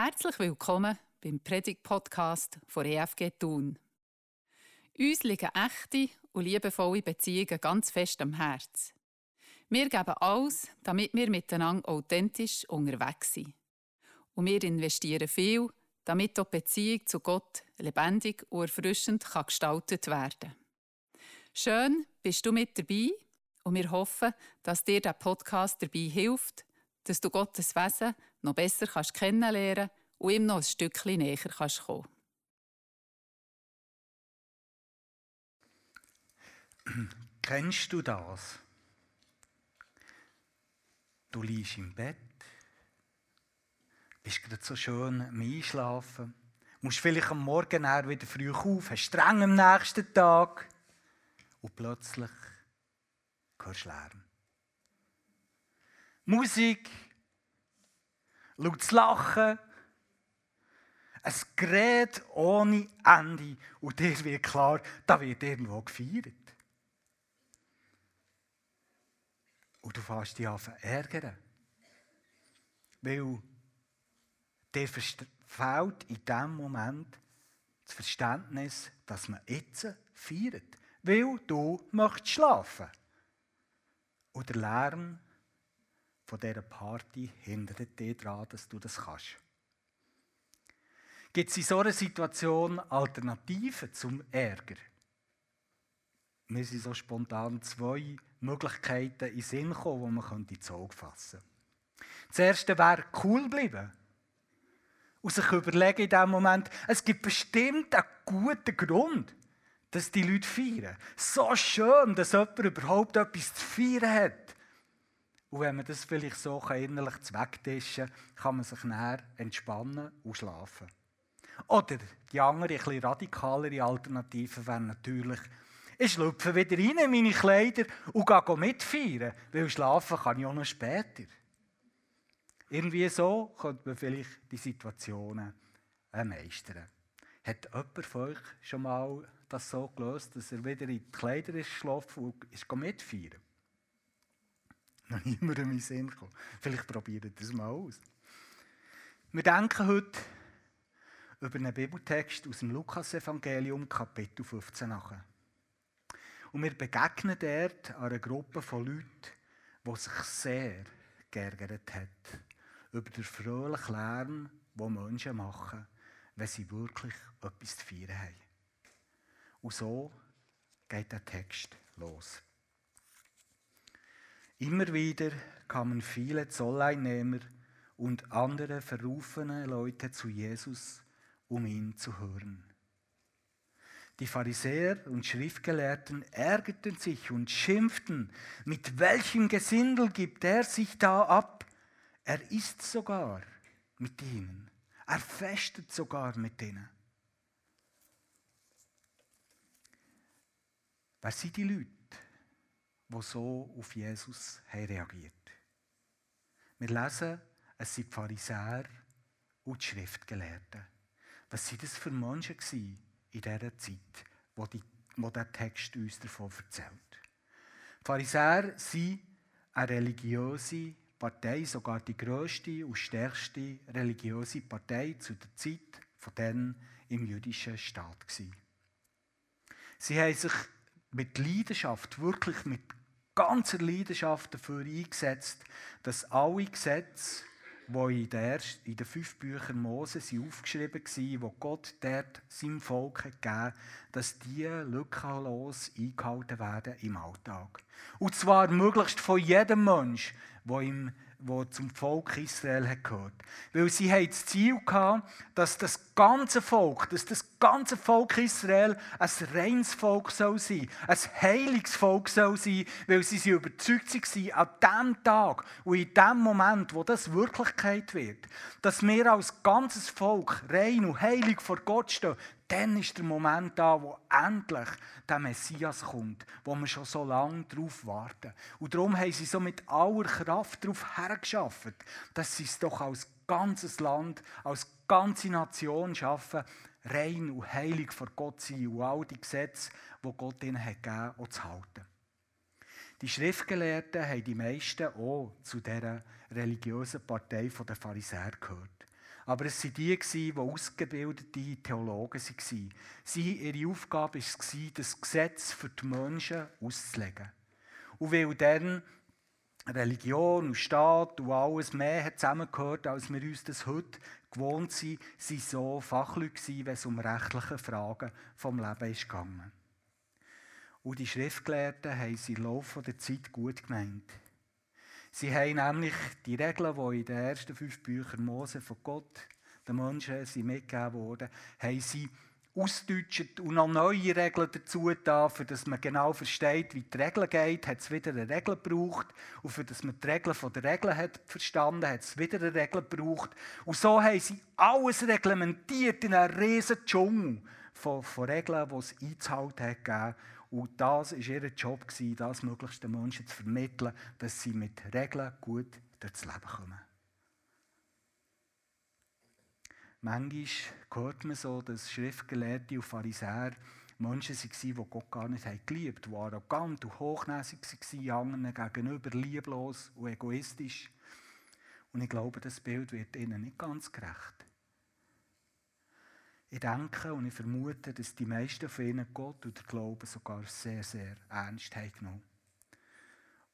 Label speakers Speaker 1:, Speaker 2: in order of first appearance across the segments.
Speaker 1: Herzlich willkommen beim Predigt-Podcast von EFG Thun. Uns liegen echte und liebevolle Beziehungen ganz fest am Herz. Wir geben alles, damit wir miteinander authentisch unterwegs sind. Und wir investieren viel, damit auch die Beziehung zu Gott lebendig und erfrischend gestaltet werden kann. Schön, bist du mit dabei und wir hoffen, dass dir der Podcast dabei hilft, dass du Gottes Wesen noch besser kannst kennenlernen und ihm noch ein Stückchen näher kannst kommen.
Speaker 2: Kennst du das? Du liegst im Bett, bist gerade so schön am Einschlafen, musst vielleicht am Morgen wieder früh auf, hast streng am nächsten Tag und plötzlich hörst du Lärm. Musik, lautes Lachen, ein Gerät ohne Ende und dir wird klar, da wird irgendwo gefeiert. Und du fährst dich an ärgern. Weil dir fehlt in dem Moment das Verständnis, dass man jetzt feiert. Weil du möchtest schlafen. Und der Lärm von dieser Party hindert dich daran, dass du das kannst. Gibt es in so einer Situation Alternativen zum Ärger? Mir sind so spontan zwei Möglichkeiten in Sinn gekommen, die man ins Auge fassen könnte. Das erste wäre cool bleiben. Und sich überlegen in diesem Moment, es gibt bestimmt einen guten Grund, dass die Leute feiern. So schön, dass jemand überhaupt etwas zu feiern hat. Und wenn man das vielleicht so innerlich wegtischen kann, kann man sich näher entspannen und schlafen. Oder die andere, bisschen radikalere Alternative wäre natürlich, ich schlüpfe wieder rein in meine Kleider und gehe mitfeiern, weil schlafen kann ich auch noch später. Irgendwie so könnte man vielleicht die Situationen meistern. Hat jemand von euch schon mal das so gelöst, dass er wieder in die Kleider ist geschlafen und ist mitfeiern? Noch niemand in meinen Sinn gekommen. Vielleicht probiert ihr das mal aus. Wir denken heute über einen Bibeltext aus dem Lukas-Evangelium, Kapitel 15 nach. Und wir begegnen dort einer Gruppe von Leuten, die sich sehr geärgert hat über den fröhlichen Lärm, den Menschen machen, wenn sie wirklich etwas zu feiern haben. Und so geht der Text los. Immer wieder kamen viele Zolleinnehmer und andere verrufene Leute zu Jesus, um ihn zu hören. Die Pharisäer und Schriftgelehrten ärgerten sich und schimpften, mit welchem Gesindel gibt er sich da ab? Er isst sogar mit ihnen. Er festet sogar mit ihnen. Wer sind die Leute, die so auf Jesus haben reagiert Wir lesen, es sind die Pharisäer und die Schriftgelehrten. Was waren das für Menschen in dieser Zeit, wo, die, wo der Text uns davon erzählt? Die Pharisäer sind eine religiöse Partei, sogar die größte und stärkste religiöse Partei zu der Zeit von denen im jüdischen Staat gewesen. Sie haben sich mit Leidenschaft, wirklich mit ganzer Leidenschaft dafür eingesetzt, dass alle Gesetze die in, den fünf Büchern Mose sind aufgeschrieben waren, wo Gott dort seinem Volk gegeben hat, dass die lückenlos eingehalten werden im Alltag. Und zwar möglichst von jedem Mensch, der im wo zum Volk Israel gehört. Weil sie haben das Ziel gehabt, dass das ganze Volk, dass das ganze Volk Israel ein reines Volk soll sein, ein heiliges Volk soll sein, weil sie sie überzeugt waren, an dem Tag und in dem Moment, wo das Wirklichkeit wird, dass wir als ganzes Volk rein und heilig vor Gott stehen, dann ist der Moment da, wo endlich der Messias kommt, wo wir schon so lange darauf warten. Und darum haben sie so mit aller Kraft darauf hergeschafft, dass sie es doch als ganzes Land, als ganze Nation schaffen, rein und heilig vor Gott sein und all die Gesetze, die Gott ihnen hat gegeben hat, zu halten. Die Schriftgelehrten haben die meisten auch zu dieser religiösen Partei der Pharisäer gehört. Aber es waren die, die ausgebildete Theologen waren. Sie, ihre Aufgabe war, das Gesetz für die Menschen auszulegen. Und weil dann Religion und Staat und alles mehr zusammengehört, als wir uns das heute gewohnt sind, waren so Fachleute, wenn es um rechtliche Fragen vom Leben ging. Und die Schriftgelehrten haben sie im Laufe der Zeit gut gemeint. Sie haben nämlich die Regeln, die in den ersten fünf Büchern Mose von Gott den Menschen sind mitgegeben wurden, haben sie ausdeutscht und noch neue Regeln dazu da, für dass man genau versteht, wie die Regeln geht, hat es wieder eine Regel gebraucht. Und für dass man die Regeln von der Regeln hat verstanden, hat es wieder eine Regel gebraucht. Und so haben sie alles reglementiert in einem riesen Dschungel von, von Regeln, die es einzuhalten hat Und das war ihr Job, das möglichst den Menschen zu vermitteln, dass sie mit Regeln gut durchs Leben kommen. Manchmal hört man so, dass Schriftgelehrte und Pharisäer Menschen waren, die Gott gar nicht geliebt haben, die arrogant und hochnäsig waren, anderen gegenüber lieblos und egoistisch. Und ich glaube, das Bild wird ihnen nicht ganz gerecht. Ich denke und ich vermute, dass die meisten von ihnen Gott und der Glauben sogar sehr, sehr ernst haben genommen.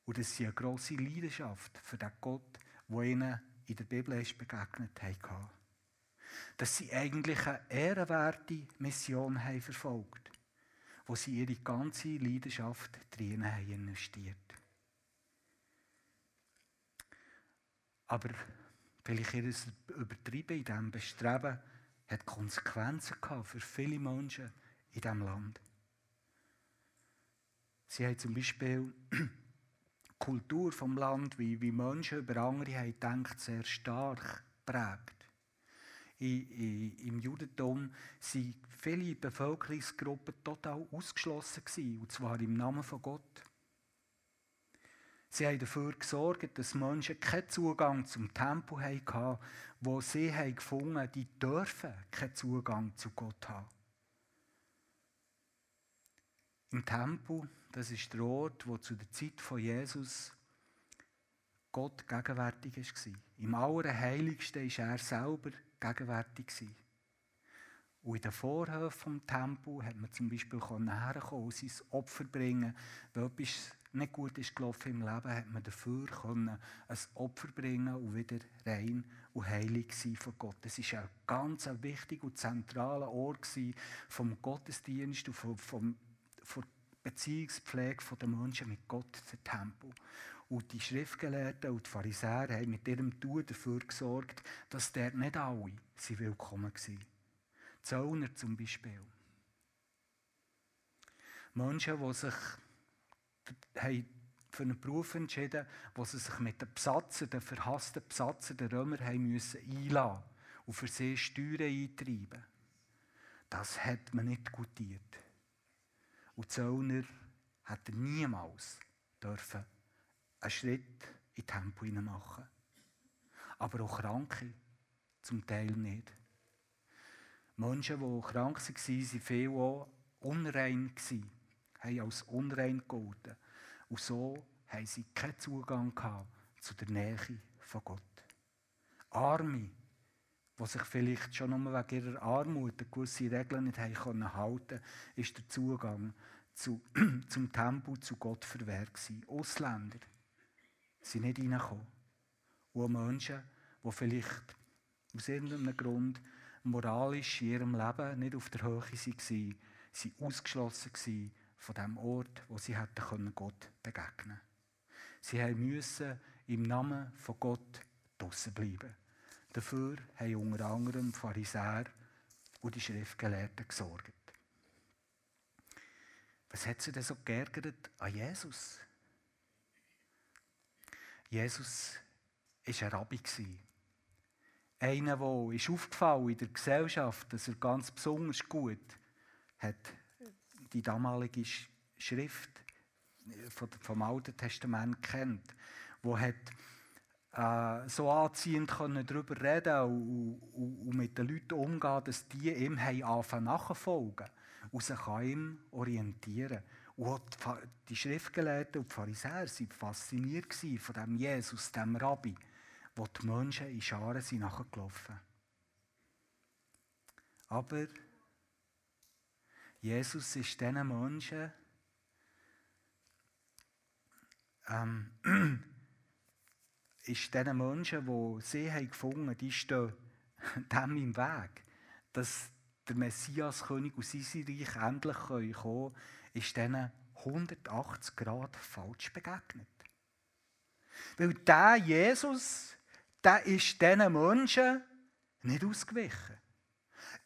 Speaker 2: Und dass sie eine grosse Leidenschaft für den Gott, der ihnen in der Bibel ist begegnet haben dass sie eigentlich eine ehrenwerte Mission haben verfolgt, wo sie ihre ganze Leidenschaft drin haben investiert. Aber vielleicht ihr Übertreiben in diesem Bestreben hat Konsequenzen gehabt für viele Menschen in diesem Land. Sie haben zum Beispiel die Kultur vom Land, wie, wie Menschen über andere haben gedacht, sehr stark prägt im Judentum sind viele Bevölkerungsgruppen total ausgeschlossen und zwar im Namen von Gott. Sie haben dafür gesorgt, dass Menschen keinen Zugang zum Tempel hatten, wo sie haben gefunden die dürfen keinen Zugang zu Gott haben. Im Tempel, das ist der Ort, wo zu der Zeit von Jesus Gott gegenwärtig war. Im Allerheiligsten war er selber gegenwärtig. Und in den Vorhöfen des Tempels hat man zum Beispiel herkommen und sein Opfer bringen. Wenn etwas nicht gut ist gelaufen im Leben, hat man dafür können ein Opfer bringen und wieder rein und heilig sein von Gott. Das war ein ganz wichtiger und zentraler Ort vom Gottesdienst und vom, vom, von Beziehungspflege der Menschen mit Gott, der Tempel. Und die Schriftgelehrten und die Pharisäer haben mit ihrem Tun dafür gesorgt, dass dort nicht alle sie willkommen waren. Zöllner zum Beispiel. Menschen, die sich für einen Beruf entschieden haben, die sich mit den Besatzer, den verhassten Besatzer der Römer haben müssen einlassen und für sie Steuern eintreiben. Das hat man nicht gutiert. Und Zöllner hat niemals dürfen einen Schritt in Tempo machen. Aber auch Kranke zum Teil nicht. Menschen, die krank waren, waren viel auch unrein, haben als unrein gegolten. Und so haben sie keinen Zugang zu der Nähe von Gott. Arme, die sich vielleicht schon nur wegen ihrer Armut gewisse Regeln nicht haben können halten ist der Zugang zu, zum Tempel zu Gott verwehrt gewesen. Ausländer, sind nicht reingekommen. Und Menschen, die vielleicht aus irgendeinem Grund moralisch in ihrem Leben nicht auf der Höhe waren, waren ausgeschlossen von dem Ort, wo sie hätten Gott begegnen. Sie mussten im Namen von Gott draussen bleiben. Dafür haben unter anderem die Pharisäer und die Schriftgelehrten gesorgt. Was hat sie denn so geärgert an Jesus? Jesus war ein Rabbi. Einer, der aufgefallen in der Gesellschaft, dass er ganz besonders gut hat die damalige Schrift vom Alten Testament kennt, wo hat äh, so anziehend können darüber reden und, und, und, mit den Leuten umgehen, dass die ihm anfangen nachfolgen und sich an ihm orientieren. Und die Schriftgelehrten und die Pharisäer waren fasziniert von dem Jesus, dem Rabbi, wo die Menschen in Scharen sind nachgelaufen Aber Jesus ist diesen Menschen ähm, ist diesen Menschen, die sie haben gefunden haben, die stehen dem im Weg, dass der Messias König aus Reich endlich kommen können, ist denen 180 Grad falsch begegnet. Weil der Jesus, der ist diesen Menschen nicht ausgewichen.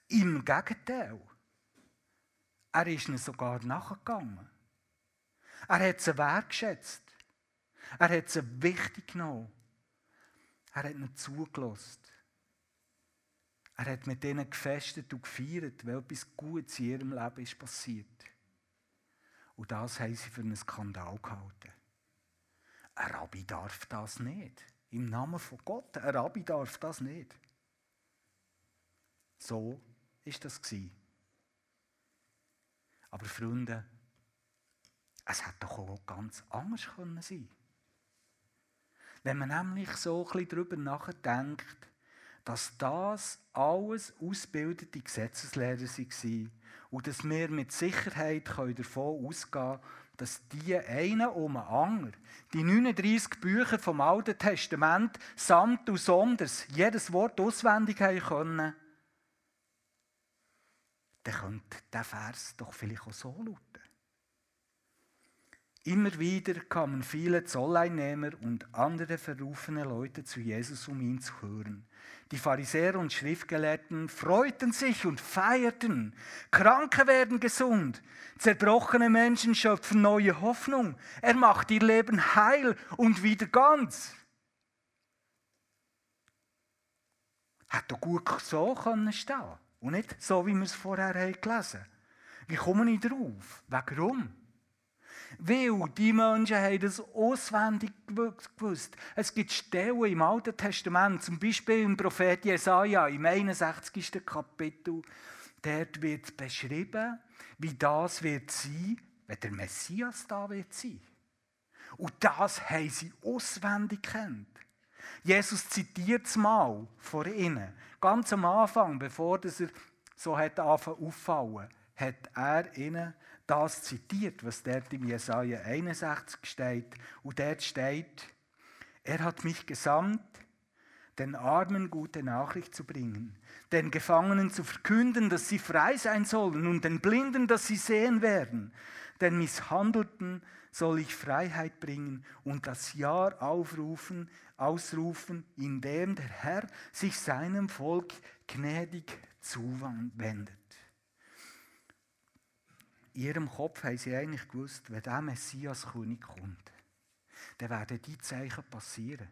Speaker 2: Im Gegenteil. Er ist ihnen sogar nachgegangen. Er hat sie wertgeschätzt. Er hat sie wichtig genommen. Er hat ihnen zugelassen. Er hat mit ihnen gefestet und gefeiert, weil etwas Gutes in ihrem Leben ist passiert. Und das haben sie für einen Skandal gehalten. Ein Rabbi darf das nicht. Im Namen von Gott. Ein Rabbi darf das nicht. So ist das gewesen. Aber Freunde, es hätte doch auch ganz anders können sein. Wenn man nämlich so bisschen darüber nachdenkt, dass das alles ausgebildete Gesetzeslehrer waren und dass wir mit Sicherheit davon ausgehen können, dass die einen um den anderen, die 39 Bücher vom Alten Testament samt und sonders jedes Wort auswendig haben können, dann könnte der Vers doch vielleicht auch so lauten. Immer wieder kamen viele Zolleinnehmer und andere verrufene Leute zu Jesus, um ihn zu hören. Die Pharisäer und Schriftgelehrten freuten sich und feierten. Kranke werden gesund. Zerbrochene Menschen schöpfen neue Hoffnung. Er macht ihr Leben heil und wieder ganz. Hat doch gut so können stehen. Und nicht so, wie wir es vorher gelesen haben. Wie kommen ich darauf? Warum? Weil die Menschen haben das auswendig gewusst. Es gibt Stellen im Alten Testament, zum Beispiel im Prophet Jesaja, im 61. Kapitel, dort wird beschrieben, wie das wird sein, wenn der Messias da wird sein. Und das haben sie auswendig kennt. Jesus zitiert es mal vor ihnen. Ganz am Anfang, bevor er so hat auffallen, hat er ihnen das zitiert, was dort im Jesaja 61 steht. Und dort steht, er hat mich gesandt, den Armen gute Nachricht zu bringen, den Gefangenen zu verkünden, dass sie frei sein sollen und den Blinden, dass sie sehen werden, den Misshandelten soll ich Freiheit bringen und das Jahr aufrufen, ausrufen, in dem der Herr sich seinem Volk gnädig zuwendet in ihrem Kopf haben sie eigentlich gewusst, wenn der Messias König kommt, dann werden die Zeichen passieren.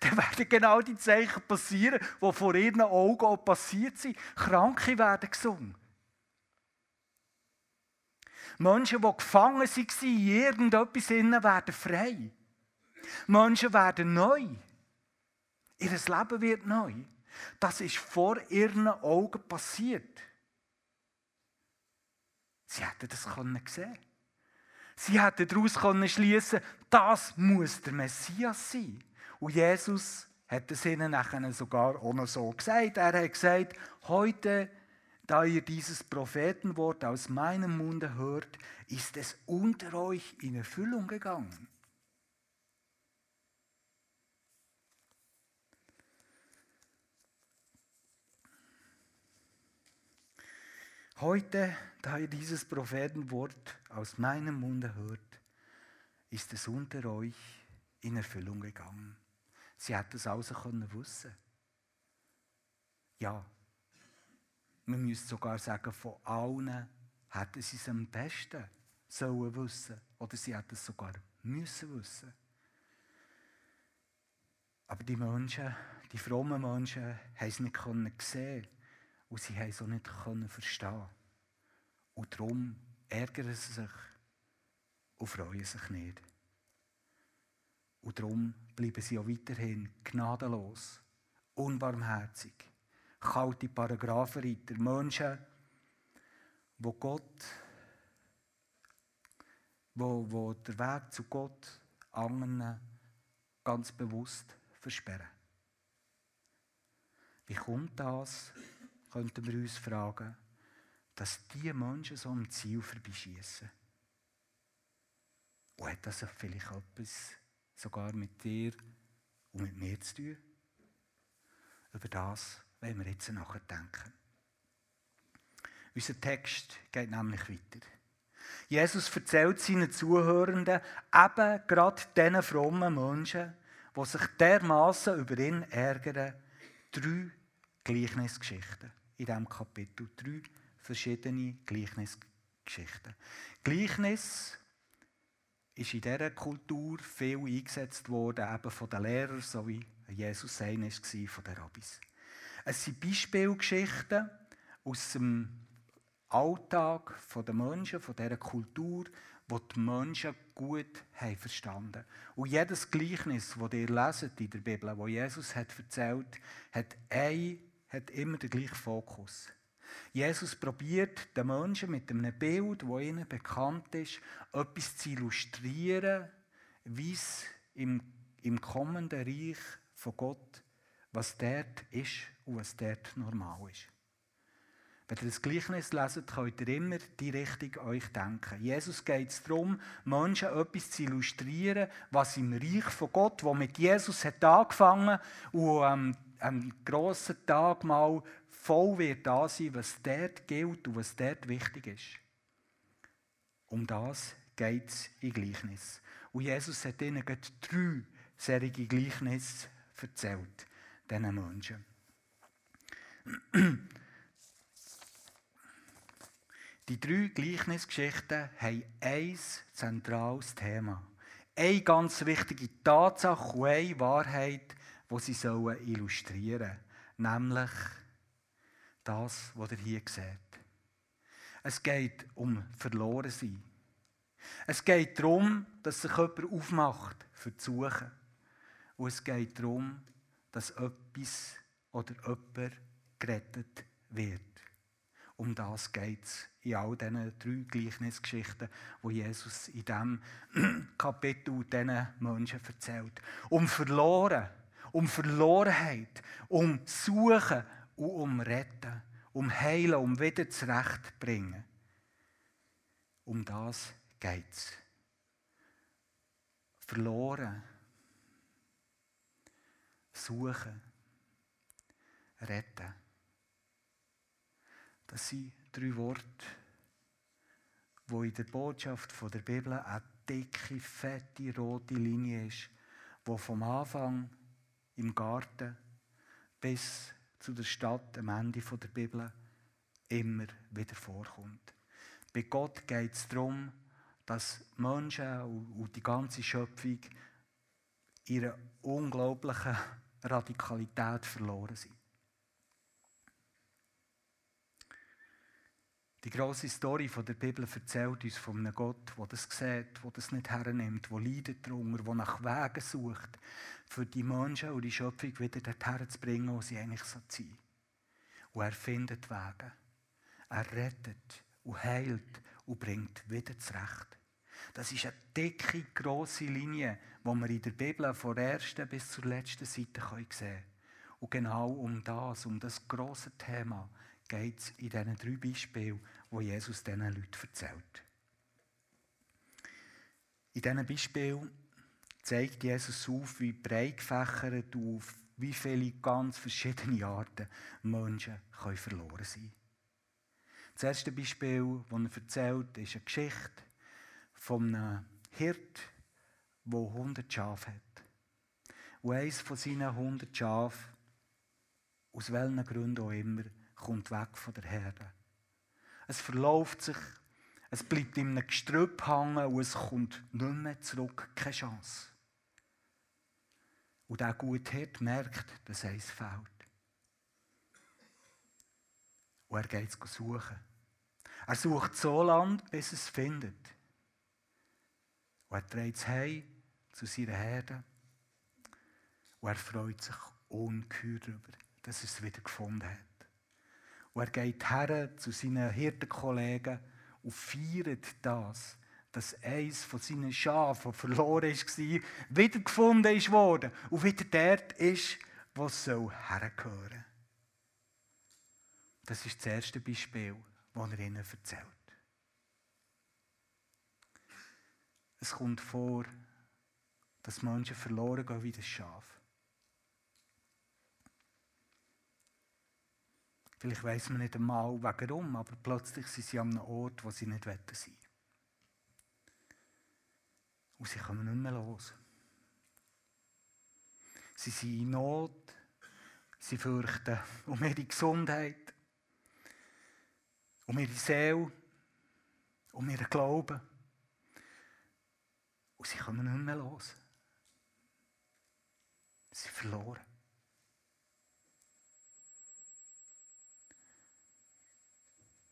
Speaker 2: Dann werden genau die Zeichen passieren, die vor ihren Augen auch passiert sind. Kranke werden gesungen. Menschen, die gefangen waren in irgendetwas, werden frei. Menschen werden neu. Ihr Leben wird neu. Das ist vor ihren Augen passiert. Sie hätten das können sehen Sie hätten daraus können das muss der Messias sein. Und Jesus hat es ihnen nachher sogar auch noch so gesagt. Er hat gesagt, heute, da ihr dieses Prophetenwort aus meinem Munde hört, ist es unter euch in Erfüllung gegangen. Heute, da ihr dieses Prophetenwort aus meinem Munde hört, ist es unter euch in Erfüllung gegangen. Sie hätten es also können wissen. Ja, man müsste sogar sagen, von allen hätten sie es am besten sollen wissen. Oder sie hätten es sogar müssen wissen. Aber die Menschen, die frommen Menschen, haben es nicht sehen und sie haben es auch nicht verstehen. Und darum ärgern sie sich und freuen sich nicht. Und darum bleiben sie auch weiterhin gnadenlos, unbarmherzig, kalte Paragraphenreiter, Menschen, wo Gott, wo, wo der Weg zu Gott anderen ganz bewusst versperren. Wie kommt das? könnten wir uns fragen, dass diese Menschen so am Ziel vorbeischießen. Und hat das vielleicht etwas sogar mit dir und mit mir zu tun? Über das wollen wir jetzt nachdenken. Unser Text geht nämlich weiter. Jesus erzählt seinen Zuhörenden, eben gerade diesen frommen Menschen, die sich dermaßen über ihn ärgern, drei Gleichnisgeschichten in diesem Kapitel. Drei verschiedene Gleichnisgeschichten. Gleichnis ist in dieser Kultur viel eingesetzt worden, eben von den Lehrern, so wie Jesus einer war von den Rabbis. Es sind Beispielgeschichten aus dem Alltag der Menschen, von dieser Kultur, wo die Menschen gut haben verstanden Und jedes Gleichnis, das ihr leset in der Bibel, wo Jesus hat erzählt hat, ein, hat immer den gleichen Fokus. Jesus probiert den Menschen mit einem Bild, das ihnen bekannt ist, etwas zu illustrieren, wie es im, im kommenden Reich von Gott, was dort ist und was dort normal ist. Wenn ihr das Gleichnis leset, könnt ihr immer die Richtung euch denken. Jesus geht es darum, Menschen etwas zu illustrieren, was im Reich von Gott, wo mit Jesus hat angefangen und ähm, am grossen Tag mal voll wird da sein, was dort gilt und was dort wichtig ist. Um das geht es in Gleichnis. Und Jesus hat ihnen drei solche Gleichnisse erzählt, diesen Menschen. Die drei Gleichnisgeschichten haben ein zentrales Thema. Eine ganz wichtige Tatsache und eine Wahrheit, die sie illustrieren sollen. Nämlich das, was ihr hier seht. Es geht um Verlorensein. Es geht darum, dass sich jemand aufmacht für zu suchen. Und es geht darum, dass etwas oder jemand gerettet wird. Um das geht es in all diesen drei Gleichnisgeschichten, die Jesus in diesem Kapitel diesen Menschen erzählt. Um Verloren, um Verlorenheit, um Suchen und um Retten, um Heilen, um wieder zurechtbringen. Um das geht es. Verloren, suchen, retten. Das sind drei Worte, die in der Botschaft der Bibel eine dicke, fette, rote Linie ist, die vom Anfang im Garten bis zu der Stadt am Ende der Bibel immer wieder vorkommt. Bei Gott geht es darum, dass Menschen und die ganze Schöpfung ihre unglaubliche Radikalität verloren sind. Die große Story der Bibel erzählt uns von einem Gott, der das sieht, der das nicht hernimmt, der leidet darunter, der nach Wegen sucht, für die Menschen und die Schöpfung wieder dorthin zu bringen, wo sie eigentlich so sind. Und er findet Wege. Er rettet und heilt und bringt wieder zurecht. Das ist eine dicke, grosse Linie, die wir in der Bibel von der ersten bis zur letzten Seite sehen können. Und genau um das, um das grosse Thema, geht es in diesen drei Beispielen, die Jesus diesen Leuten erzählt. In diesen Beispielen zeigt Jesus auf, wie breit gefächert auf wie viele ganz verschiedene Arten Menschen können verloren sein Das erste Beispiel, das er erzählt, ist eine Geschichte von einem Hirt, der 100 Schafe hat. Und eines von seinen 100 Schafen, aus welchen Gründen auch immer, kommt weg von der Herde. Es verläuft sich, es bleibt in einem Gestrüpp hängen und es kommt nicht mehr zurück. Keine Chance. Und der gute Hirt merkt, dass eins fehlt. Und er geht es suchen. Er sucht so lange, bis es findet. Und er dreht es heim zu seiner Herde. Und er freut sich ungeheuer darüber, dass er es wieder gefunden hat. Und er geht her zu seinen Hirtenkollegen und feiert das, dass eins von seinen Schafen, das verloren war, wiedergefunden worden und wieder dort ist, wo es hergehören soll. Das ist das erste Beispiel, das er ihnen erzählt. Es kommt vor, dass Menschen verloren gehen wie das Schaf. Vielleicht weiß man nicht einmal warum, aber plötzlich sind sie an einem Ort, wo sie nicht sein wollen. Und sie kommen nicht mehr los. Sie sind in Not, sie fürchten um ihre Gesundheit, um ihre Seele, um ihren Glauben. Und sie kommen nicht mehr los. Sie sind verloren.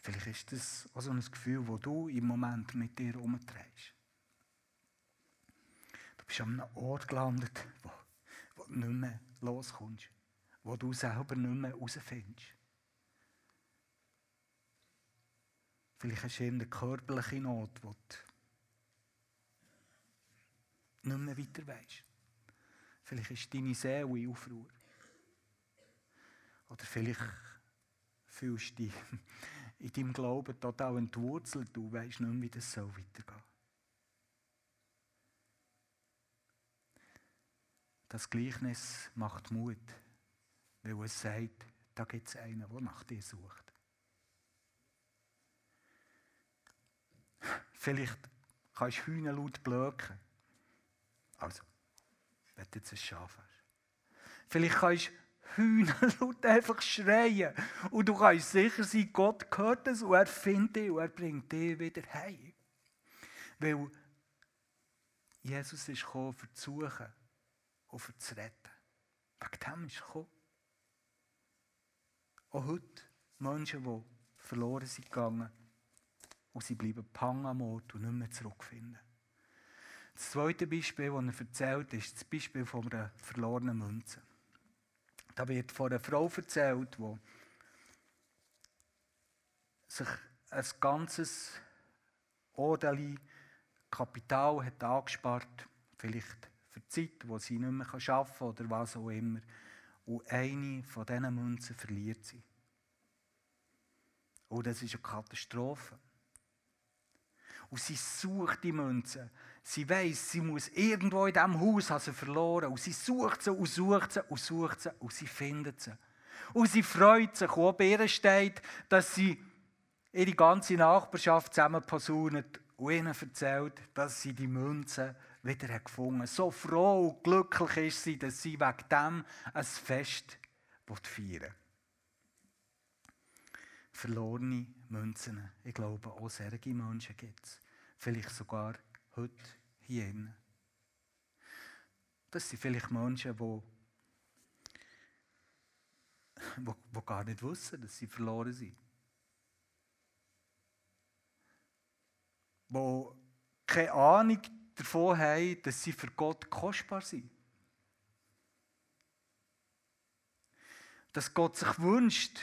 Speaker 2: Vielleicht ist das auch so ein Gefühl, das du im Moment mit dir umtreibst. Du bist an einem Ort gelandet, wo, wo du nicht mehr loskommst, wo du selber nicht mehr herausfindest. Vielleicht hast du eine körperliche Not, wo du nicht mehr weiter weißt. Vielleicht ist deine Seele in Aufruhr. Oder vielleicht fühlst du dich in deinem Glauben total entwurzelt. Du weißt nicht mehr, wie das so weitergehen Das Gleichnis macht Mut, weil es sagt, da gibt es einen, der nach dir sucht. Vielleicht kannst du Hühner laut blöken. Also, wenn du jetzt ein Schaf hast. Vielleicht kannst du Hühner laut einfach schreien. Und du kannst sicher sein, Gott hört es und er findet dich und er bringt dich wieder heim. Weil Jesus ist gekommen, für zu suchen und für zu retten. Wegen dem ist er gekommen. Auch heute Menschen, die verloren sind gegangen und sie bleiben pang am Ort und nicht mehr zurückfinden. Das zweite Beispiel, das er erzählt, ist das Beispiel von einer verlorenen Münze. Da wird von einer Frau erzählt, die sich ein ganzes Odeli Kapital hat angespart, vielleicht für die Zeit, wo sie nicht mehr arbeiten kann oder was auch immer. Und eine von diesen Münzen verliert sie. Und das ist eine Katastrophe. Und sie sucht die Münzen. Sie weiß, sie muss irgendwo in diesem Haus haben sie verloren. Und sie sucht sie und sucht sie und sucht sie und sie findet sie. Und sie freut sich, und bei ihr steht, dass sie ihre ganze Nachbarschaft zusammen posaunet und ihnen erzählt, dass sie die Münzen wieder gefunden hat. So froh und glücklich ist sie, dass sie wegen dem ein Fest feiern. Verlorene Münzen. Ich glaube, auch solche Menschen gibt es. Vielleicht sogar heute hier. Das sind vielleicht Menschen, die, die, die gar nicht wissen, dass sie verloren sind. Die keine Ahnung davon haben, dass sie für Gott kostbar sind. Dass Gott sich wünscht,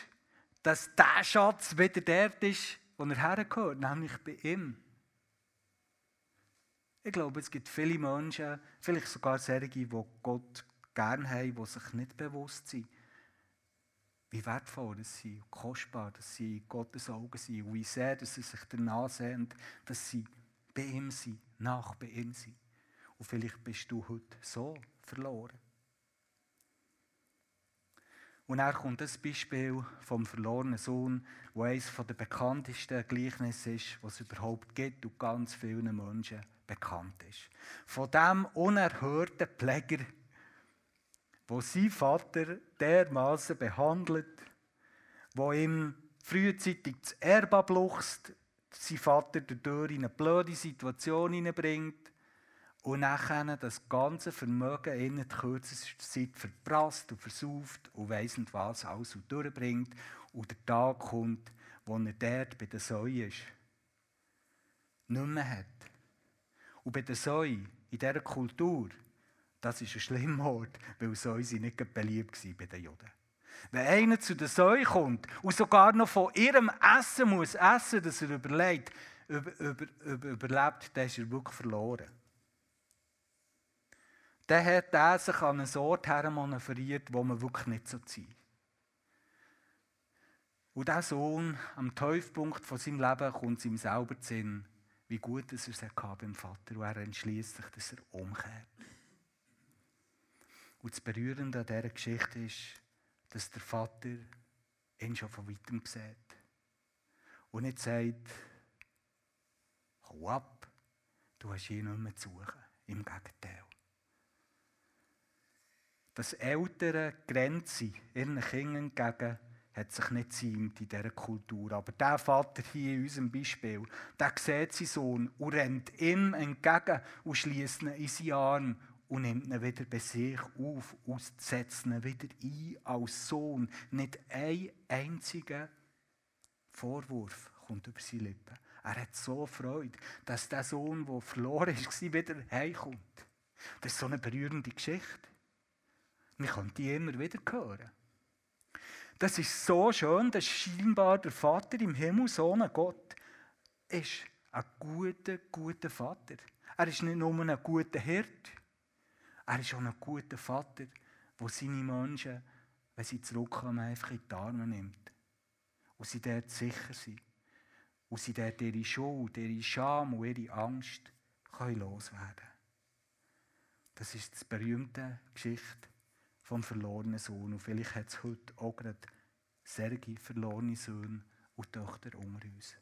Speaker 2: dass der Schatz wieder dort ist, wo er hergehört, nämlich bei ihm. Ich glaube, es gibt viele Menschen, vielleicht sogar solche, die Gott gerne haben, die sich nicht bewusst sind, wie wertvoll das sie kostbar, dass sie in Gottes Augen sind und wie sehr dass sie sich danach sehen, dass sie bei ihm sind, nach bei ihm sind. Und vielleicht bist du heute so verloren. Und dann kommt das Beispiel vom verlorenen Sohn, wo eines der bekanntesten Gleichnisse ist, was es überhaupt gibt und ganz vielen Menschen bekannt ist. Von dem unerhörten Pfleger, wo sein Vater dermaßen behandelt, wo ihm frühzeitig das Erbe abluchst, sein Vater dadurch in eine blöde Situation hineinbringt, und nachher das ganze Vermögen in kürzester Zeit verprasst und versauft und weiss nicht was alles und durchbringt. Und der Tag kommt, wo er dort bei der Säue ist. Nicht mehr hat. Und bei der Säue, in dieser Kultur, das ist ein schlimmer Ort, weil Säue sind nicht beliebt waren bei den Juden. Wenn einer zu der Säue kommt und sogar noch von ihrem Essen muss essen, dass er überlebt, über, über, über, überlebt, dann ist er wirklich verloren dann hat er sich an einen Ort hermanövriert, wo man wirklich nicht so zieht. Und dieser Sohn, am Tiefpunkt von seinem Leben, kommt es ihm selber zu Sinn, wie gut es er beim Vater Und er entschließt sich, dass er umkehrt. Und das Berührende an dieser Geschichte ist, dass der Vater ihn schon von weitem sieht. Und nicht sagt, hau ab, du hast ihn nicht mehr zu suchen. Im Gegenteil. Das ältere Grenze ihren Kindern entgegen hat sich nicht ziemt in dieser Kultur. Aber der Vater hier in unserem Beispiel, der sieht seinen Sohn und rennt ihm entgegen und schließt ihn in seine Arme und nimmt ihn wieder bei sich auf und setzt ihn wieder ein als Sohn. Nicht ein einziger Vorwurf kommt über seine Lippen. Er hat so Freude, dass der Sohn, der verloren ist, wieder heimkommt. Das ist so eine berührende Geschichte. Wir können die immer wieder hören. Das ist so schön, dass scheinbar der Vater im Himmel, so ein Gott, ist ein guter, guter Vater. Er ist nicht nur ein guter Hirt, er ist auch ein guter Vater, der seine Menschen, wenn sie zurückkommen, einfach in die Arme nimmt. Und sie dort sicher sind. Und sie dort ihre Schuld, ihre Scham und ihre Angst können loswerden Das ist die berühmte Geschichte vom verlorenen Sohn. Und vielleicht hat es heute auch gerade Sergi verlorene Söhne und Töchter unter uns.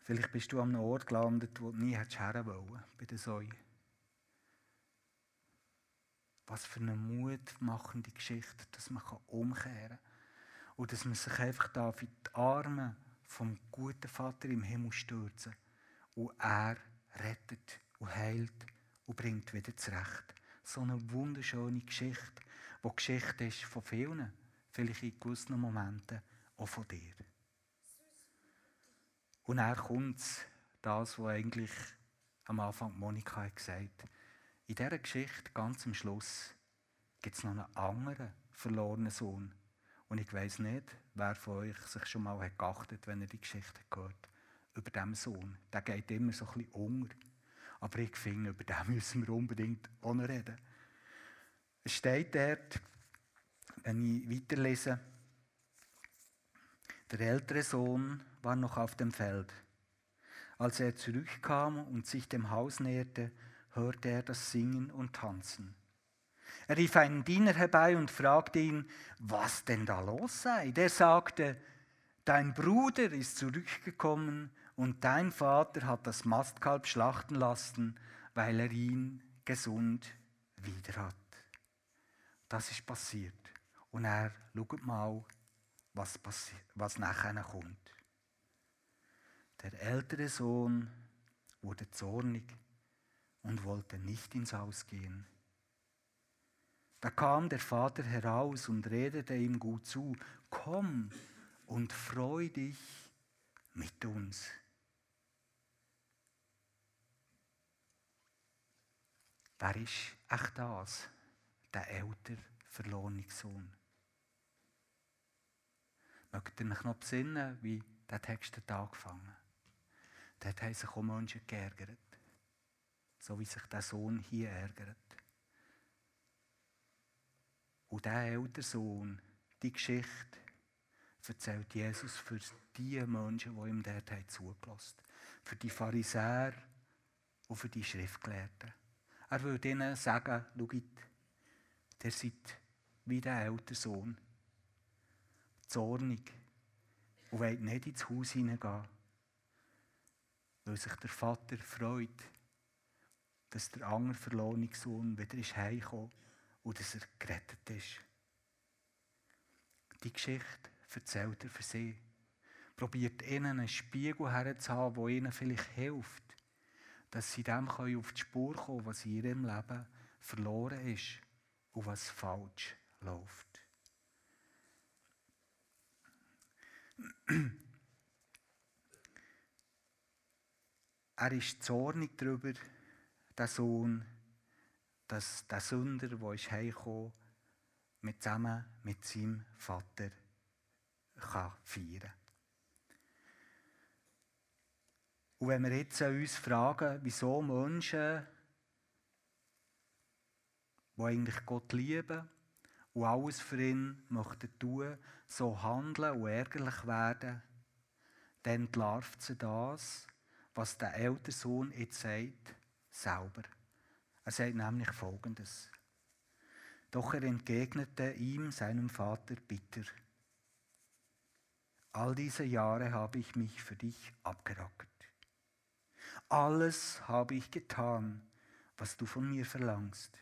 Speaker 2: Vielleicht bist du an einem Ort gelandet, wo du nie hättest wollen, bei der Säue. Was für eine mutmachende Geschichte, dass man umkehren kann. Und dass man sich einfach da in die Arme vom guten Vater im Himmel stürzen Und er rettet und heilt und bringt wieder zurecht. So eine wunderschöne Geschichte, die Geschichte ist von vielen, vielleicht in gewissen Momenten auch von dir. Und er kommt das, was eigentlich am Anfang Monika hat gesagt hat. In dieser Geschichte, ganz am Schluss, gibt es noch einen anderen verlorenen Sohn. Und ich weiß nicht, wer von euch sich schon mal hat geachtet, wenn er die Geschichte gehört über diesen Sohn. Der geht immer so ein bisschen unter. Aber ich finde, über den müssen wir unbedingt auch noch reden. Es steht dort, wenn ich weiterlese, der ältere Sohn war noch auf dem Feld. Als er zurückkam und sich dem Haus näherte, hörte er das Singen und Tanzen. Er rief einen Diener herbei und fragte ihn, was denn da los sei. Der sagte, dein Bruder ist zurückgekommen und dein Vater hat das Mastkalb schlachten lassen, weil er ihn gesund wieder hat. Das ist passiert. Und er schaut mal, was, was nachher kommt. Der ältere Sohn wurde zornig und wollte nicht ins Haus gehen. Da kam der Vater heraus und redete ihm gut zu, komm und freu dich mit uns. Wer ist echt das? Der ältere, verlorene Sohn. Mögt ihr euch noch besinnen, wie der Text hat angefangen Dort haben sich auch Menschen geärgert. So wie sich der Sohn hier ärgert. Und der ältere Sohn, die Geschichte, erzählt Jesus für die Menschen, die ihm dort zugelassen haben. Für die Pharisäer und für die Schriftgelehrten. Er würde ihnen sagen, schaut, ihr seid wie der ältere Sohn. Zornig. Und wollt nicht ins Haus hineingehen. Weil sich der Vater freut, dass der andere verlorene Sohn wieder ist heimgekommen und dass er gerettet ist. Die Geschichte erzählt er für sie. Probiert ihnen einen Spiegel herzuhaben, der ihnen vielleicht hilft, dass sie dem auf die Spur kommen können, was in ihrem Leben verloren ist und was falsch läuft. er ist zornig darüber, der Sohn, dass der Sünder, der ist heimgekommen, mit zusammen mit seinem Vater kann feiern kann. Und wenn wir jetzt uns fragen, wieso Menschen, die eigentlich Gott lieben, und alles für ihn möchten tun, so handeln und ärgerlich werden, dann entlarvt sie das, was der ältere Sohn jetzt sagt, selber. Er sagt nämlich Folgendes. Doch er entgegnete ihm, seinem Vater, bitter. All diese Jahre habe ich mich für dich abgerackert. Alles habe ich getan, was du von mir verlangst.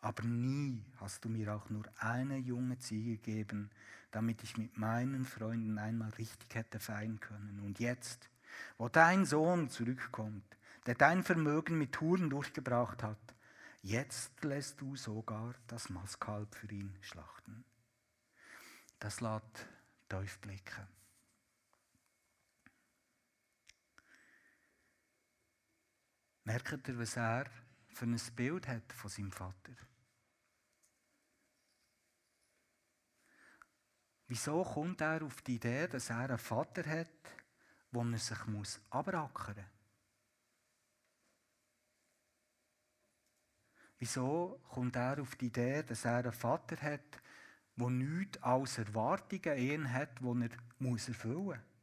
Speaker 2: Aber nie hast du mir auch nur eine junge Ziege gegeben, damit ich mit meinen Freunden einmal richtig hätte feiern können. Und jetzt, wo dein Sohn zurückkommt, der dein Vermögen mit Touren durchgebracht hat, jetzt lässt du sogar das Mastkalb für ihn schlachten. Das lässt tief blicken. Merkt ihr, was er für ein Bild hat von seinem Vater? Wieso kommt er auf die Idee, dass er einen Vater hat, wo er sich muss abrackern muss? Wieso kommt er auf die Idee, dass er einen Vater hat, der nichts als Erwartungen ihn hat, die er erfüllen muss?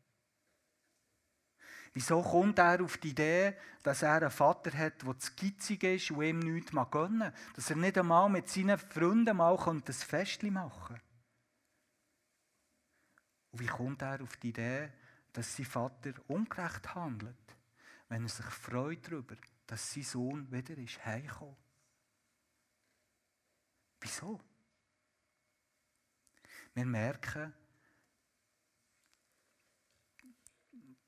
Speaker 2: Wieso kommt er auf die Idee, dass er einen Vater hat, der zu gitzig ist und ihm nichts gönnen mag? Dass er nicht einmal mit seinen Freunden mal ein Festchen machen kann? Und wie kommt er auf die Idee, dass sein Vater ungerecht handelt, wenn er sich freut darüber, dass sein Sohn wieder ist heimgekommen? Wieso? Wir merken,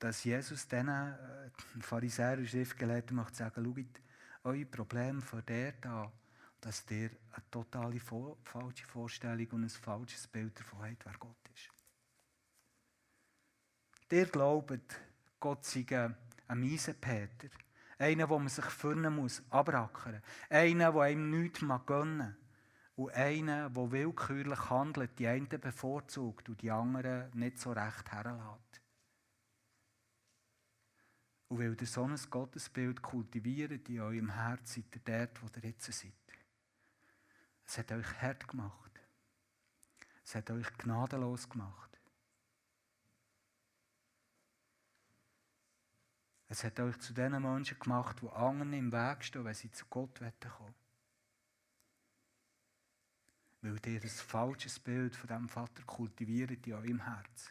Speaker 2: dass Jesus diesen äh, Pharisäern und Schriftgelehrten macht sagen, schaut, euer Problem von der da, dass ihr eine totale falsche Vorstellung und ein falsches Bild davon habt, wer Gott ist. Ihr glaubt, Gott sei ein Miesenpeter. Einer, wo man sich führen muss, abrackern. Einer, der einem nichts gönnen mag. Und einer, der willkürlich handelt, die einen bevorzugt und die anderen nicht so recht herlässt. Und weil ihr so ein Gottesbild kultiviert in eurem Herz, seid ihr dort, wo ihr jetzt seid. Es hat euch hart gemacht. Es hat euch gnadenlos gemacht. Es hat euch zu den Menschen gemacht, die anderen im Weg stehen, wenn sie zu Gott kommen Weil ihr ein falsches Bild von diesem Vater kultiviert in eurem Herz.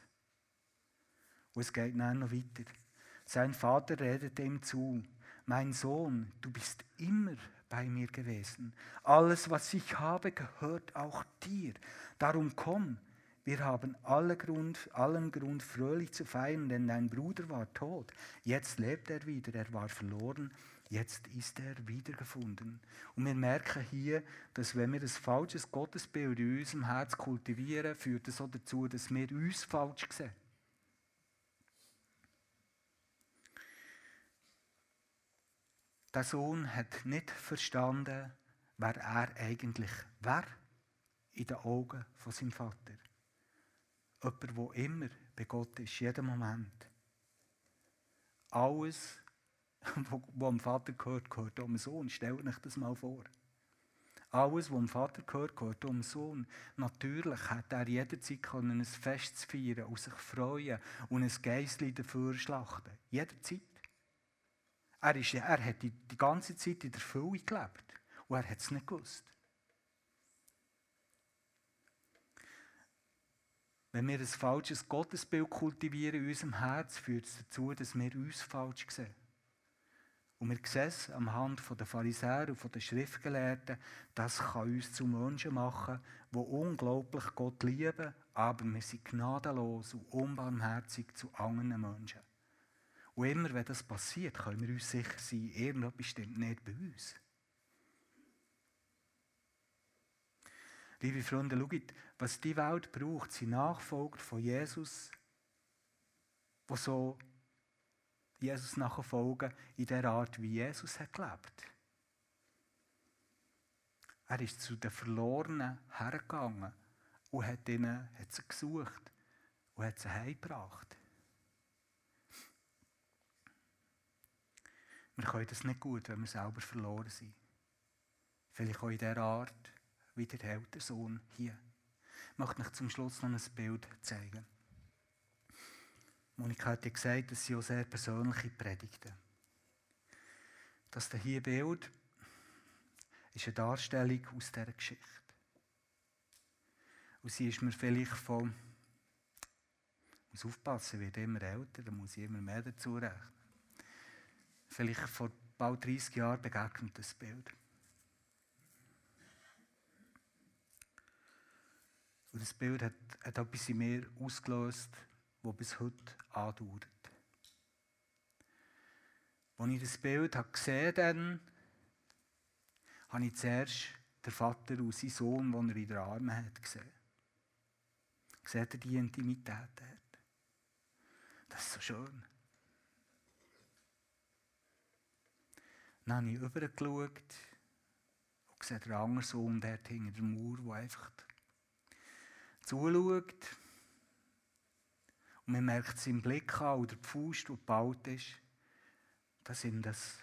Speaker 2: Und es geht dann noch weiter. Sein Vater redet ihm zu, mein Sohn, du bist immer bei mir gewesen. Alles, was ich habe, gehört auch dir. Darum komm, wir haben alle Grund, allen Grund, fröhlich zu feiern, denn dein Bruder war tot. Jetzt lebt er wieder. Er war verloren. Jetzt ist er wiedergefunden. Und wir merken hier, dass wenn wir ein falsches Gottesbild in unserem Herz kultivieren, führt es auch dazu, dass wir uns falsch sehen. Der Sohn hat nicht verstanden, wer er eigentlich war in den Augen von seinem Vater. Jemand, der immer bei Gott ist, jeden Moment. Alles, was dem Vater gehört, gehört dem Sohn. Stellt euch das mal vor. Alles, was dem Vater gehört, gehört dem Sohn. Natürlich hat er jederzeit ein Fest feiern und sich freuen und ein Geissli dafür schlachten. Jederzeit. Er, ist, er hat die, die ganze Zeit in der Fülle gelebt und er hat es nicht gewusst. Wenn wir ein falsches Gottesbild kultivieren in unserem Herz, führt es dazu, dass wir uns falsch sehen. Und wir sehen es am Hand der Pharisäer und der Schriftgelehrten, das kann uns zu Menschen machen, die unglaublich Gott lieben, aber wir sind gnadenlos und unbarmherzig zu anderen Menschen. Und immer wenn das passiert, können wir uns sicher sein, irgendetwas stimmt nicht bei uns. Liebe Freunde, schaut, was die Welt braucht, sie nachfolgt von Jesus, wo so Jesus nachfolgen in der Art, wie Jesus hat gelebt. Er ist zu den Verlorenen hergegangen und hat, ihnen, hat sie gesucht und hat sie heimgebracht. Wir können das nicht gut, wenn wir selber verloren sind. Vielleicht auch in der Art, wie der ältere Sohn hier. Ich möchte euch zum Schluss noch ein Bild zeigen. Monika hat ja gesagt, das sind auch sehr persönliche Predigten. Das hier Bild ist eine Darstellung aus dieser Geschichte. Und sie ist mir vielleicht von, ich muss aufpassen, werde immer älter, da muss ich immer mehr dazu rechnen. Vielleicht vor bald 30 Jahren begegnet das Bild. Und das Bild hat, hat etwas in mir ausgelöst, das bis heute andauert. Als ich das Bild habe gesehen habe, habe ich zuerst den Vater und seinen Sohn, den er in den Armen hat, gesehen. Seht ihr die Intimität dort? Das ist so schön. Dann habe ich rübergeschaut und sehe den anderen Sohn dort hinter der Mauer, der einfach zuschaut. Und man merkt seinen Blick an oder die Faust, die gebaut ist, dass ihm das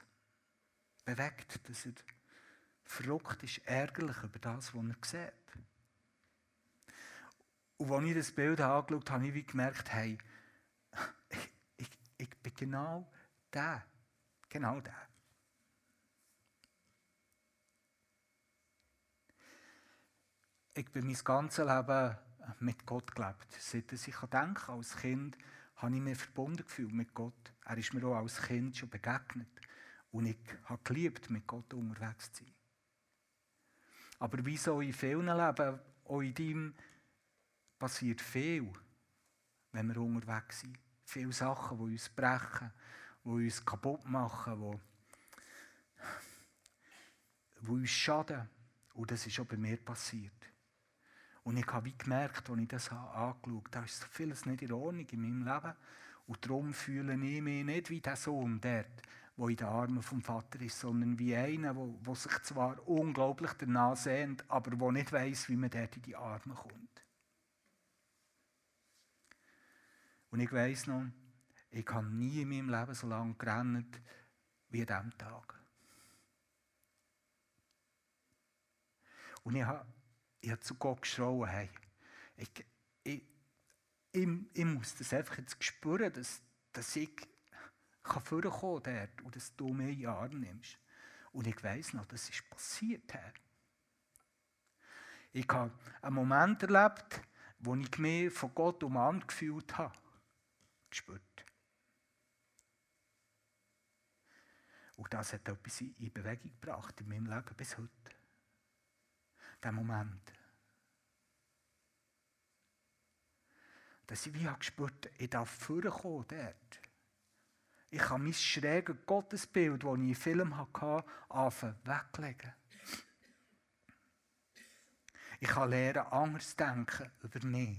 Speaker 2: bewegt, dass er verrückt ist, ärgerlich über das, was er sieht. Und als ich das Bild angeschaut habe, habe ich gemerkt, hey, ich, ich, ich bin genau der. Genau der. Ich bin mein ganzes Leben mit Gott gelebt. Seit ich denke, als Kind habe ich mich verbunden gefühlt mit Gott. Er ist mir auch als Kind schon begegnet. Und ich habe geliebt, mit Gott unterwegs zu sein. Aber wie so in vielen Leben, auch in deinem, passiert viel, wenn wir unterwegs sind. Viele Sachen, die uns brechen, die uns kaputt machen, die, die uns schaden. Und das ist auch bei mir passiert. Und ich habe gemerkt, als ich das angeschaut habe, da ist so vieles nicht in Ordnung in meinem Leben. Und darum fühle ich mich nicht wie der Sohn dort, der in den Armen vom Vater ist, sondern wie einer, der sich zwar unglaublich danach sehnt, aber der nicht weiß, wie man dort in die Arme kommt. Und ich weiß noch, ich habe nie in meinem Leben so lange gerannt wie an diesem Tag. Und ich habe ich habe zu Gott geschrien, hey, ich, ich, ich, ich muss das einfach jetzt spüren, dass, dass ich kann vorkommen dort und dass du mir in die Arme nimmst. Und ich weiss noch, das ist passiert. Herr. Ich habe einen Moment erlebt, wo ich mich von Gott umarmt gefühlt habe. Gespürt. Und das hat etwas in Bewegung gebracht in meinem Leben bis heute der Moment. Dass ich wie gespürt habe, ich darf vorkommen dort. Ich kann mein schräges Gottesbild, das ich im Film hatte, anfangen weglegen. Ich kann lernen, anders denken über mich.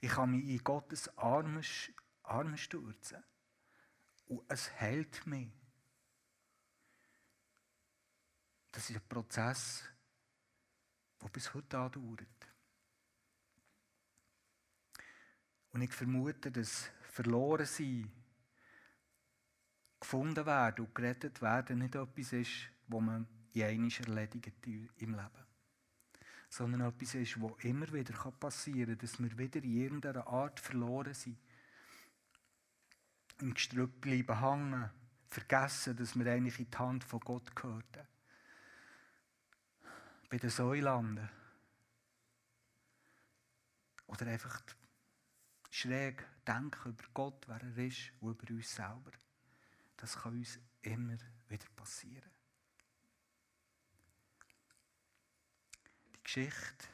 Speaker 2: Ich kann mich in Gottes Arme, Arme stürzen. Und es hält mich. Das ist ein Prozess, der bis heute andauert. Und ich vermute, dass verloren sein, gefunden werden und gerettet werden nicht etwas ist, was man in einmal erledigt im Leben. Sondern etwas ist, was immer wieder passieren kann, dass wir wieder in irgendeiner Art verloren sind. Im Gestrüpp bleiben hängen, vergessen, dass wir eigentlich in die Hand von Gott gehörten bei den Säulanden. Oder einfach schräg denken über Gott, wer er ist und über uns selber. Das kann uns immer wieder passieren. Die Geschichte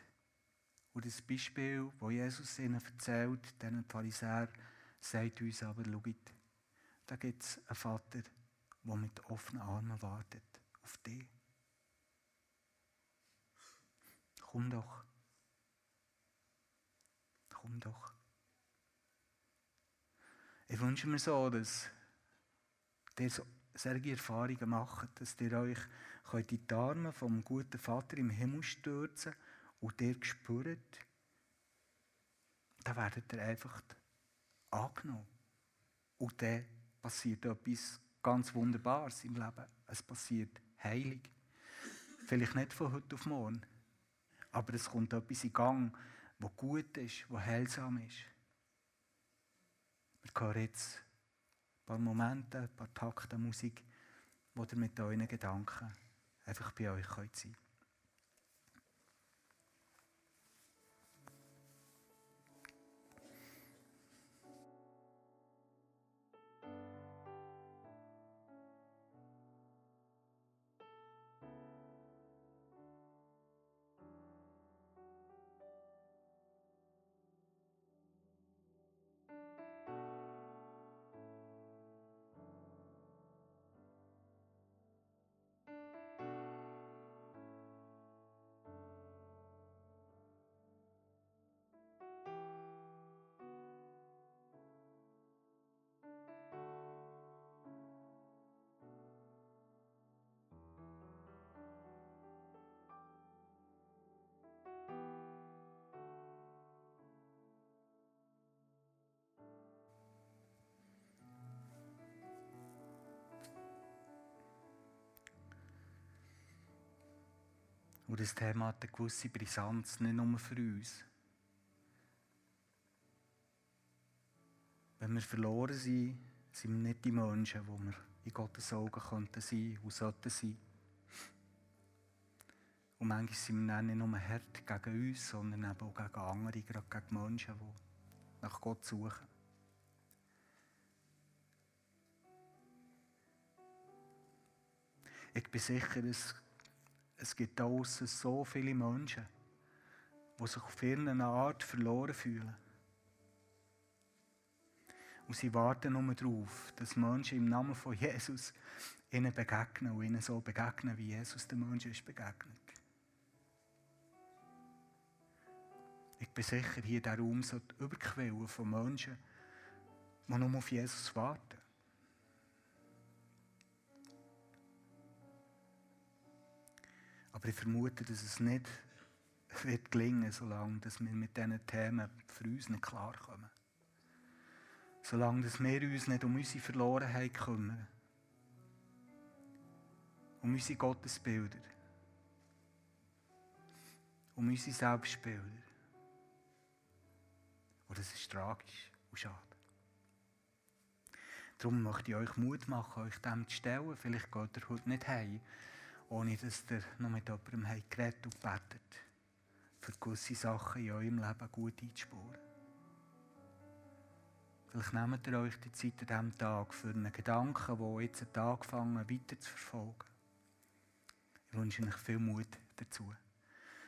Speaker 2: und das Beispiel, das Jesus ihnen erzählt, diesen Pharisäer, sagt uns aber, schaut, da gibt es einen Vater, der mit offenen Armen wartet auf dich. Komm doch. Komm doch. Ich wünsche mir so, dass ihr so solche Erfahrungen macht, dass ihr euch könnt in die Arme vom guten Vater im Himmel stürzen und ihr spürt, da werdet ihr einfach angenommen. Und dann passiert etwas ganz Wunderbares im Leben. Es passiert heilig. Vielleicht nicht von heute auf morgen. Aber es kommt etwas in Gang, wo gut ist, wo heilsam ist. Wir hören jetzt ein paar Momente, ein paar Takte Musik, wo ihr mit euren Gedanken einfach bei euch sein könnt. Und das Thema hat eine gewisse Brisanz, nicht nur für uns. Wenn wir verloren sind, sind wir nicht die Menschen, die wir in Gottes Augen könnten sein und sollten sein. Und manchmal sind wir nicht nur hart gegen uns, sondern eben auch gegen andere, gerade gegen Menschen, die nach Gott suchen. Ich bin sicher, es es gibt draußen so viele Menschen, die sich auf irgendeine Art verloren fühlen. Und sie warten nur darauf, dass Menschen im Namen von Jesus ihnen begegnen und ihnen so begegnen, wie Jesus den Menschen ist begegnet. Ich bin sicher, hier diesem Raum sollte überquellen von Menschen, die nur auf Jesus warten. Aber ich vermute, dass es nicht wird gelingen, solange dass wir mit diesen Themen für uns nicht klarkommen. Solange dass wir uns nicht um unsere Verlorenheit kümmern. Um unsere Gottesbilder. Um unsere Selbstbilder. Und das ist tragisch und schade. Darum möchte ich euch Mut machen, euch dem zu stellen. Vielleicht geht ihr heute nicht heim ohne dass ihr noch mit jemandem geredet und betet, für gewisse Sachen in eurem Leben gut einzuspüren. Vielleicht nehmt ihr euch die Zeit an diesem Tag für einen Gedanken, der jetzt angefangen weiter zu verfolgen. Ich wünsche euch viel Mut dazu.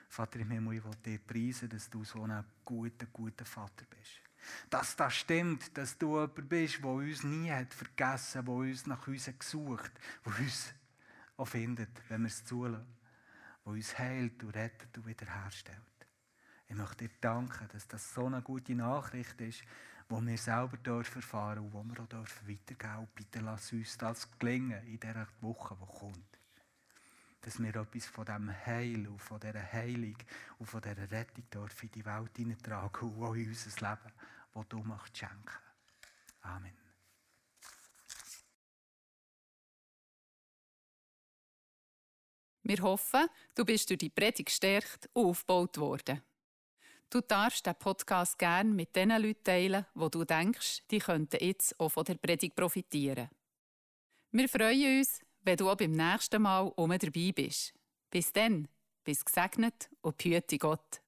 Speaker 2: Vater im Himmel, ich will dir preisen, dass du so ein guter, guter Vater bist. Dass das stimmt, dass du jemand bist, der uns nie hat vergessen, der uns nach uns gesucht hat, der uns auch findet, wenn wir es zulassen, wo uns heilt und rettet und wiederherstellt. Ich möchte dir danken, dass das so eine gute Nachricht ist, wo wir selber dürfen erfahren und wo wir auch dürfen weitergeben. Und bitte lass uns das gelingen in dieser Woche, die kommt. Dass wir etwas von diesem Heil und von dieser Heilung und von dieser Rettung dürfen in die Welt hineintragen und auch in unser Leben, das du möchtest schenken. Amen.
Speaker 1: Wir hoffen, du bist durch die Predigt gestärkt und aufgebaut worden. Du darfst den Podcast gerne mit den Leuten teilen, wo du denkst, die könnten jetzt auch von der Predigt profitieren. Wir freuen uns, wenn du auch beim nächsten Mal um dabei bist. Bis dann, bis gesegnet und behüte Gott.